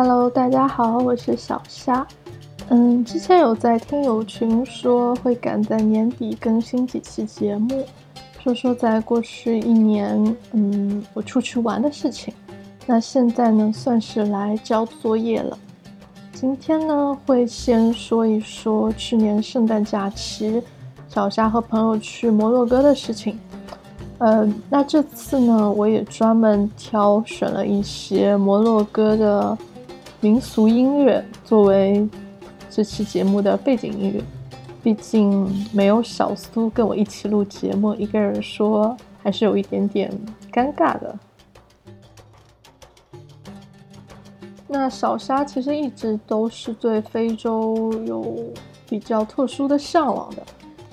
Hello，大家好，我是小虾。嗯，之前有在听友群说会赶在年底更新几期节目，说说在过去一年，嗯，我出去玩的事情。那现在呢，算是来交作业了。今天呢，会先说一说去年圣诞假期，小虾和朋友去摩洛哥的事情。呃，那这次呢，我也专门挑选了一些摩洛哥的民俗音乐作为这期节目的背景音乐。毕竟没有小苏跟我一起录节目，一个人说还是有一点点尴尬的。那小沙其实一直都是对非洲有比较特殊的向往的。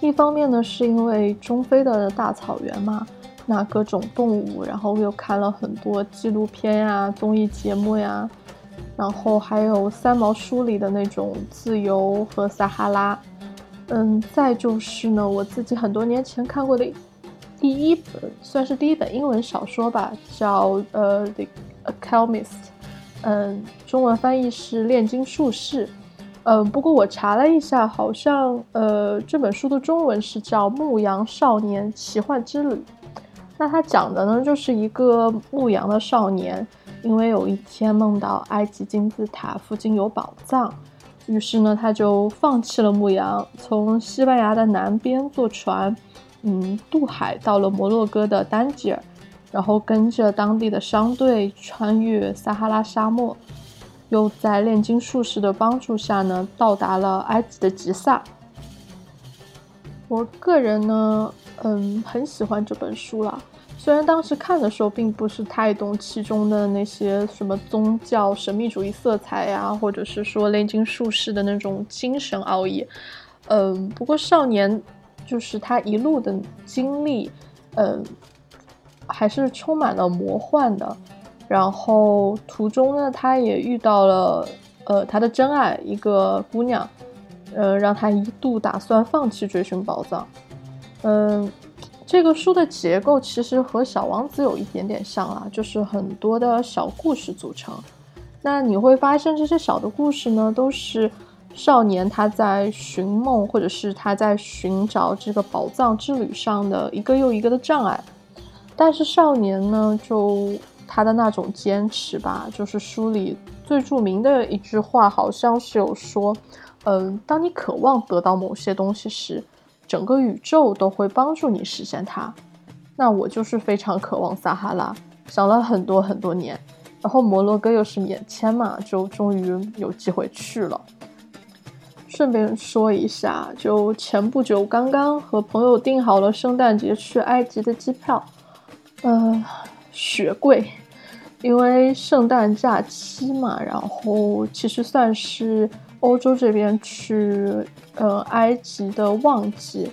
一方面呢，是因为中非的大草原嘛，那各种动物，然后又看了很多纪录片呀、综艺节目呀，然后还有三毛书里的那种自由和撒哈拉，嗯，再就是呢，我自己很多年前看过的第一本，算是第一本英文小说吧，叫呃《The Alchemist》，嗯，中文翻译是《炼金术士》。嗯，不过我查了一下，好像呃这本书的中文是叫《牧羊少年奇幻之旅》。那他讲的呢，就是一个牧羊的少年，因为有一天梦到埃及金字塔附近有宝藏，于是呢他就放弃了牧羊，从西班牙的南边坐船，嗯渡海到了摩洛哥的丹吉尔，然后跟着当地的商队穿越撒哈拉沙漠。又在炼金术士的帮助下呢，到达了埃及的吉萨。我个人呢，嗯，很喜欢这本书啦。虽然当时看的时候并不是太懂其中的那些什么宗教神秘主义色彩呀，或者是说炼金术士的那种精神奥义，嗯，不过少年就是他一路的经历，嗯，还是充满了魔幻的。然后途中呢，他也遇到了，呃，他的真爱一个姑娘，呃，让他一度打算放弃追寻宝藏。嗯，这个书的结构其实和《小王子》有一点点像啊，就是很多的小故事组成。那你会发现这些小的故事呢，都是少年他在寻梦或者是他在寻找这个宝藏之旅上的一个又一个的障碍。但是少年呢，就他的那种坚持吧，就是书里最著名的一句话，好像是有说，嗯，当你渴望得到某些东西时，整个宇宙都会帮助你实现它。那我就是非常渴望撒哈拉，想了很多很多年，然后摩洛哥又是免签嘛，就终于有机会去了。顺便说一下，就前不久刚刚和朋友订好了圣诞节去埃及的机票，嗯。雪贵，因为圣诞假期嘛，然后其实算是欧洲这边去呃埃及的旺季，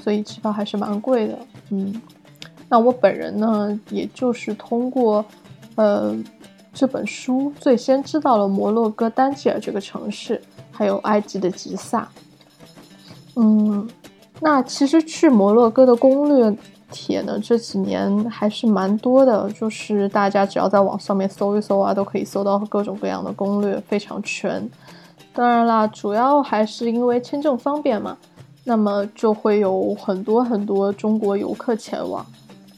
所以机票还是蛮贵的。嗯，那我本人呢，也就是通过呃这本书最先知道了摩洛哥丹吉尔这个城市，还有埃及的吉萨。嗯，那其实去摩洛哥的攻略。帖呢这几年还是蛮多的，就是大家只要在网上面搜一搜啊，都可以搜到各种各样的攻略，非常全。当然啦，主要还是因为签证方便嘛，那么就会有很多很多中国游客前往。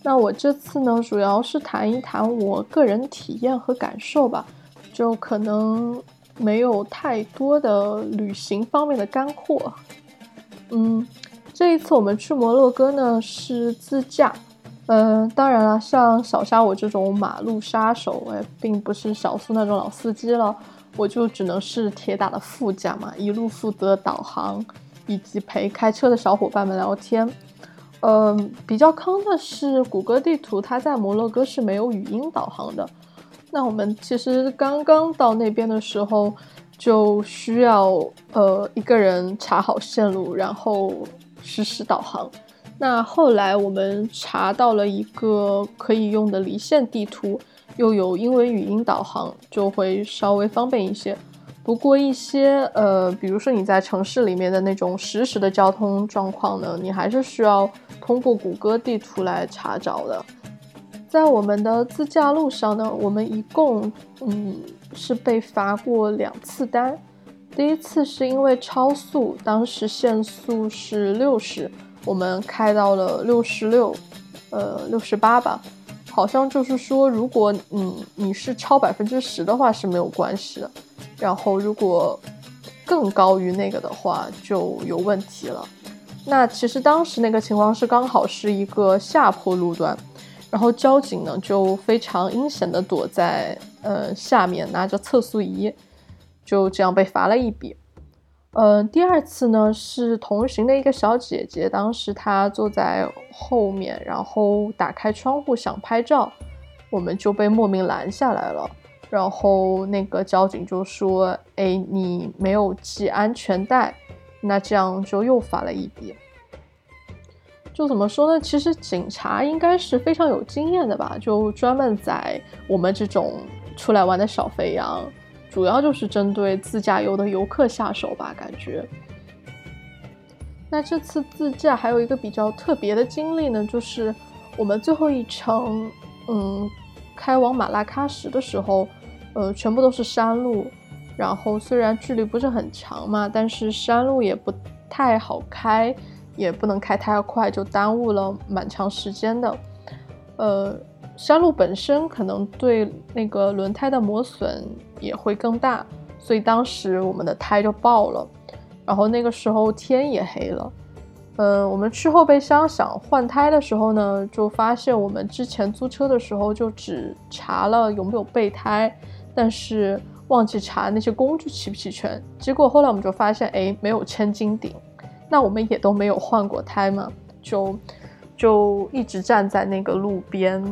那我这次呢，主要是谈一谈我个人体验和感受吧，就可能没有太多的旅行方面的干货。嗯。这一次我们去摩洛哥呢是自驾，嗯，当然了，像小沙我这种马路杀手，哎，并不是小苏那种老司机了，我就只能是铁打的副驾嘛，一路负责导航，以及陪开车的小伙伴们聊天。嗯，比较坑的是谷歌地图，它在摩洛哥是没有语音导航的。那我们其实刚刚到那边的时候，就需要呃一个人查好线路，然后。实时导航。那后来我们查到了一个可以用的离线地图，又有英文语音导航，就会稍微方便一些。不过一些呃，比如说你在城市里面的那种实时的交通状况呢，你还是需要通过谷歌地图来查找的。在我们的自驾路上呢，我们一共嗯是被罚过两次单。第一次是因为超速，当时限速是六十，我们开到了六十六，呃，六十八吧。好像就是说，如果你你是超百分之十的话是没有关系的，然后如果更高于那个的话就有问题了。那其实当时那个情况是刚好是一个下坡路段，然后交警呢就非常阴险的躲在呃下面拿着测速仪，就这样被罚了一笔。嗯，第二次呢是同行的一个小姐姐，当时她坐在后面，然后打开窗户想拍照，我们就被莫名拦下来了。然后那个交警就说：“哎，你没有系安全带，那这样就又罚了一笔。”就怎么说呢？其实警察应该是非常有经验的吧，就专门宰我们这种出来玩的小肥羊。主要就是针对自驾游的游客下手吧，感觉。那这次自驾还有一个比较特别的经历呢，就是我们最后一程，嗯，开往马拉喀什的时候，呃，全部都是山路，然后虽然距离不是很长嘛，但是山路也不太好开，也不能开太快，就耽误了蛮长时间的，呃。山路本身可能对那个轮胎的磨损也会更大，所以当时我们的胎就爆了。然后那个时候天也黑了，嗯，我们去后备箱想换胎的时候呢，就发现我们之前租车的时候就只查了有没有备胎，但是忘记查那些工具齐不齐全。结果后来我们就发现，哎，没有千斤顶，那我们也都没有换过胎嘛，就就一直站在那个路边。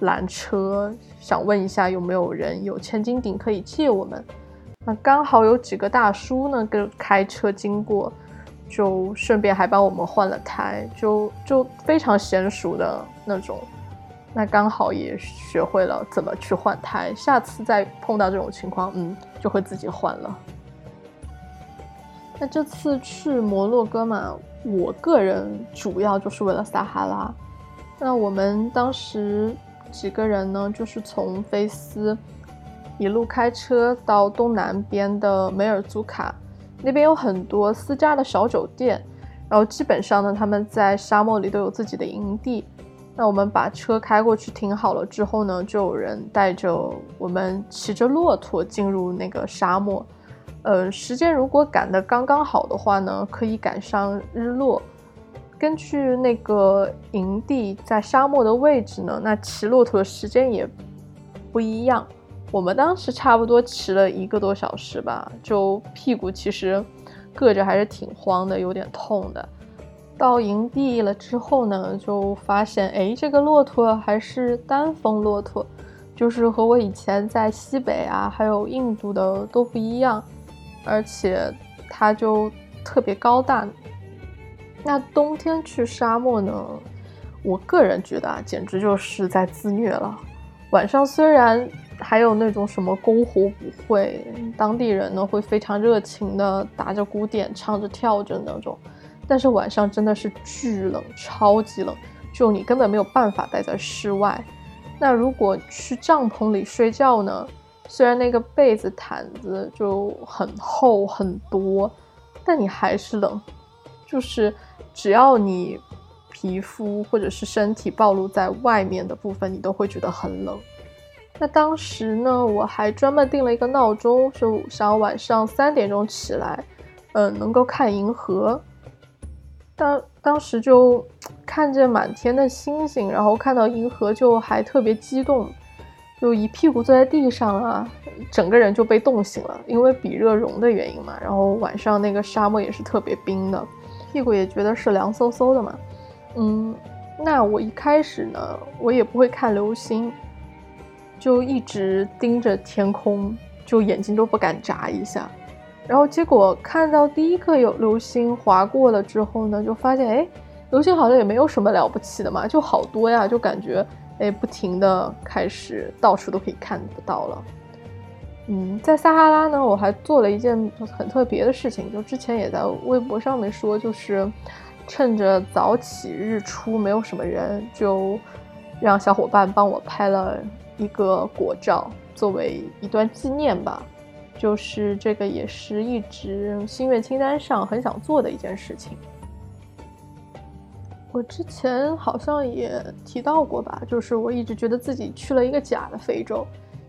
拦车，想问一下有没有人有千斤顶可以借我们？那刚好有几个大叔呢，跟开车经过，就顺便还帮我们换了胎，就就非常娴熟的那种。那刚好也学会了怎么去换胎，下次再碰到这种情况，嗯，就会自己换了。那这次去摩洛哥嘛，我个人主要就是为了撒哈拉。那我们当时。几个人呢？就是从菲斯一路开车到东南边的梅尔祖卡，那边有很多私家的小酒店，然后基本上呢，他们在沙漠里都有自己的营地。那我们把车开过去停好了之后呢，就有人带着我们骑着骆驼进入那个沙漠。呃，时间如果赶得刚刚好的话呢，可以赶上日落。根据那个营地在沙漠的位置呢，那骑骆驼的时间也不一样。我们当时差不多骑了一个多小时吧，就屁股其实硌着还是挺慌的，有点痛的。到营地了之后呢，就发现哎，这个骆驼还是单峰骆驼，就是和我以前在西北啊，还有印度的都不一样，而且它就特别高大。那冬天去沙漠呢？我个人觉得啊，简直就是在自虐了。晚上虽然还有那种什么篝火舞会，当地人呢会非常热情的打着鼓点唱着跳着那种，但是晚上真的是巨冷，超级冷，就你根本没有办法待在室外。那如果去帐篷里睡觉呢？虽然那个被子毯子就很厚很多，但你还是冷，就是。只要你皮肤或者是身体暴露在外面的部分，你都会觉得很冷。那当时呢，我还专门定了一个闹钟，就想晚上三点钟起来，嗯，能够看银河。当当时就看见满天的星星，然后看到银河就还特别激动，就一屁股坐在地上啊，整个人就被冻醒了，因为比热容的原因嘛。然后晚上那个沙漠也是特别冰的。屁股也觉得是凉飕飕的嘛，嗯，那我一开始呢，我也不会看流星，就一直盯着天空，就眼睛都不敢眨一下。然后结果看到第一个有流星划过了之后呢，就发现哎，流星好像也没有什么了不起的嘛，就好多呀，就感觉哎，不停的开始到处都可以看得到了。嗯，在撒哈拉呢，我还做了一件很特别的事情，就之前也在微博上面说，就是趁着早起日出没有什么人，就让小伙伴帮我拍了一个果照，作为一段纪念吧。就是这个也是一直心愿清单上很想做的一件事情。我之前好像也提到过吧，就是我一直觉得自己去了一个假的非洲，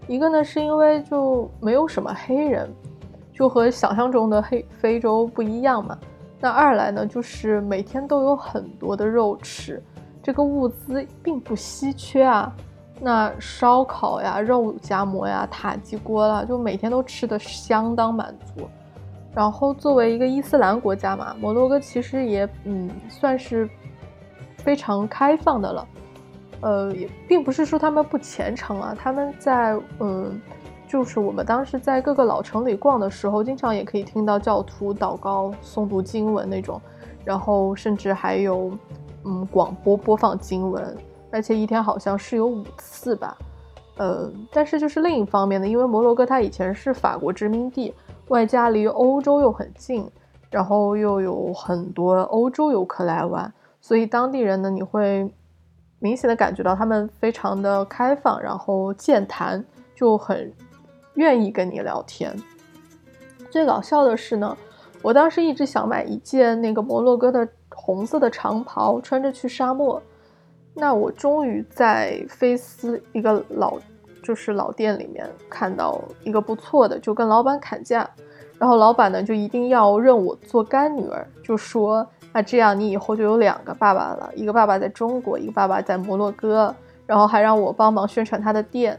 一个呢是因为就没有什么黑人，就和想象中的黑非洲不一样嘛。那二来呢，就是每天都有很多的肉吃，这个物资并不稀缺啊。那烧烤呀、肉夹馍呀、塔吉锅啦，就每天都吃的相当满足。然后作为一个伊斯兰国家嘛，摩洛哥其实也嗯算是非常开放的了。呃，也并不是说他们不虔诚啊，他们在嗯，就是我们当时在各个老城里逛的时候，经常也可以听到教徒祷告、诵读经文那种，然后甚至还有嗯广播播放经文。而且一天好像是有五次吧，呃，但是就是另一方面呢，因为摩洛哥它以前是法国殖民地，外加离欧洲又很近，然后又有很多欧洲游客来玩，所以当地人呢，你会明显的感觉到他们非常的开放，然后健谈，就很愿意跟你聊天。最搞笑的是呢，我当时一直想买一件那个摩洛哥的红色的长袍，穿着去沙漠。那我终于在菲斯一个老，就是老店里面看到一个不错的，就跟老板砍价，然后老板呢就一定要认我做干女儿，就说那这样你以后就有两个爸爸了，一个爸爸在中国，一个爸爸在摩洛哥，然后还让我帮忙宣传他的店，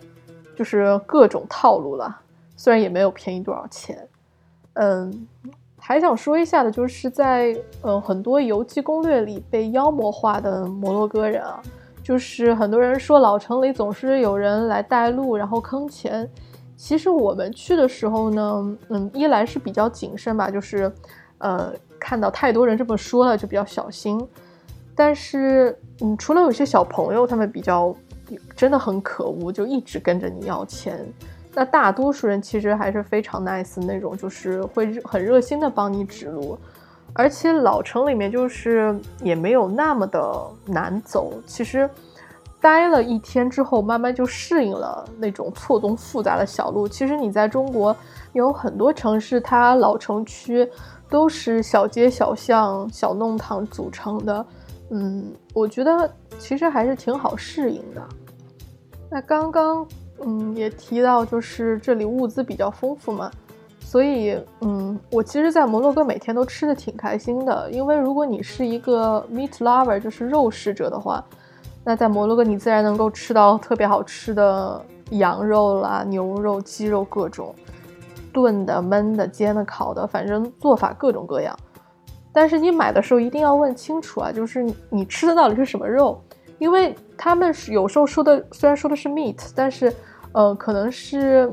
就是各种套路了，虽然也没有便宜多少钱，嗯。还想说一下的，就是在呃很多游记攻略里被妖魔化的摩洛哥人啊，就是很多人说老城里总是有人来带路，然后坑钱。其实我们去的时候呢，嗯，一来是比较谨慎吧，就是呃看到太多人这么说了，就比较小心。但是嗯，除了有些小朋友，他们比较真的很可恶，就一直跟着你要钱。那大多数人其实还是非常 nice 那种，就是会很热心的帮你指路，而且老城里面就是也没有那么的难走。其实待了一天之后，慢慢就适应了那种错综复杂的小路。其实你在中国有很多城市，它老城区都是小街小巷、小弄堂组成的，嗯，我觉得其实还是挺好适应的。那刚刚。嗯，也提到就是这里物资比较丰富嘛，所以嗯，我其实，在摩洛哥每天都吃的挺开心的。因为如果你是一个 meat lover，就是肉食者的话，那在摩洛哥你自然能够吃到特别好吃的羊肉啦、牛肉、鸡肉各种，炖的、焖的、煎的、烤的，反正做法各种各样。但是你买的时候一定要问清楚啊，就是你吃的到底是什么肉，因为他们有时候说的虽然说的是 meat，但是呃，可能是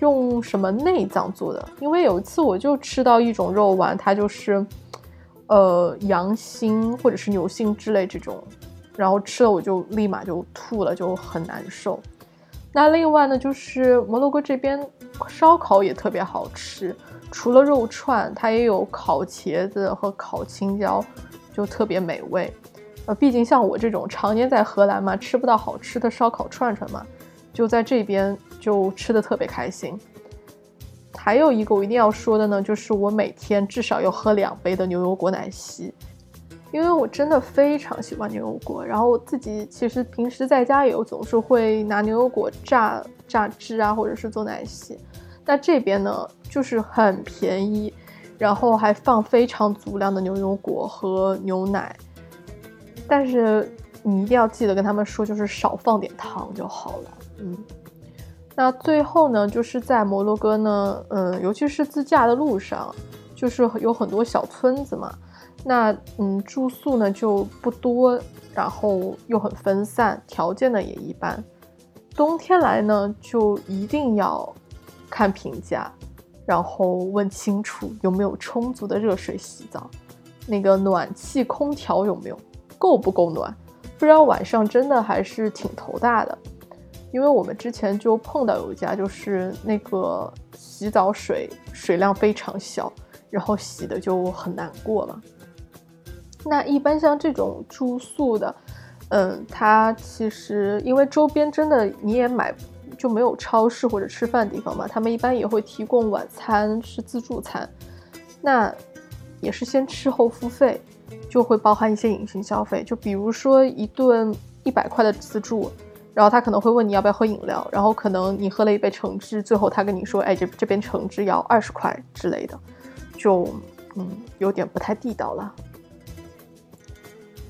用什么内脏做的？因为有一次我就吃到一种肉丸，它就是，呃，羊心或者是牛心之类这种，然后吃了我就立马就吐了，就很难受。那另外呢，就是摩洛哥这边烧烤也特别好吃，除了肉串，它也有烤茄子和烤青椒，就特别美味。呃，毕竟像我这种常年在荷兰嘛，吃不到好吃的烧烤串串嘛。就在这边就吃的特别开心。还有一个我一定要说的呢，就是我每天至少要喝两杯的牛油果奶昔，因为我真的非常喜欢牛油果。然后我自己其实平时在家也有总是会拿牛油果榨榨汁啊，或者是做奶昔。那这边呢，就是很便宜，然后还放非常足量的牛油果和牛奶，但是你一定要记得跟他们说，就是少放点糖就好了。嗯，那最后呢，就是在摩洛哥呢，嗯，尤其是自驾的路上，就是有很多小村子嘛。那嗯，住宿呢就不多，然后又很分散，条件呢也一般。冬天来呢，就一定要看评价，然后问清楚有没有充足的热水洗澡，那个暖气空调有没有，够不够暖？不知道晚上真的还是挺头大的。因为我们之前就碰到有一家，就是那个洗澡水水量非常小，然后洗的就很难过嘛。那一般像这种住宿的，嗯，它其实因为周边真的你也买，就没有超市或者吃饭地方嘛，他们一般也会提供晚餐是自助餐，那也是先吃后付费，就会包含一些隐形消费，就比如说一顿一百块的自助，然后他可能会问你要不要喝饮料，然后可能你喝了一杯橙汁，最后他跟你说，哎，这这边橙汁要二十块之类的，就嗯有点不太地道了。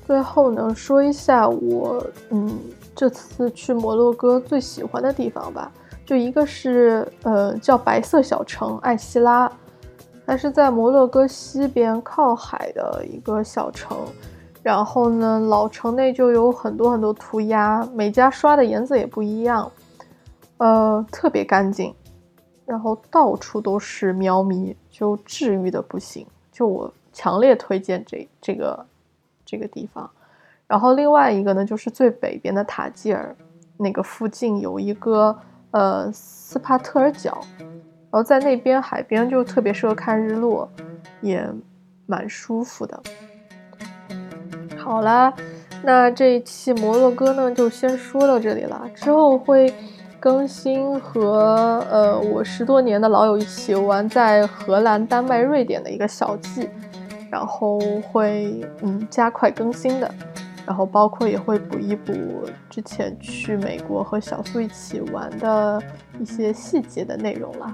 最后呢，说一下我嗯这次去摩洛哥最喜欢的地方吧，就一个是呃叫白色小城艾希拉，它是在摩洛哥西边靠海的一个小城，然后呢老城内就有很多很多涂鸦，每家刷的颜色也不一样，呃特别干净，然后到处都是喵咪，就治愈的不行，就我强烈推荐这这个。这个地方，然后另外一个呢，就是最北边的塔吉尔，那个附近有一个呃斯帕特尔角，然后在那边海边就特别适合看日落，也蛮舒服的。好啦，那这一期摩洛哥呢就先说到这里了，之后会更新和呃我十多年的老友一起玩在荷兰、丹麦、瑞典的一个小记。然后会嗯加快更新的，然后包括也会补一补之前去美国和小苏一起玩的一些细节的内容了。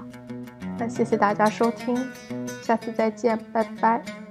那谢谢大家收听，下次再见，拜拜。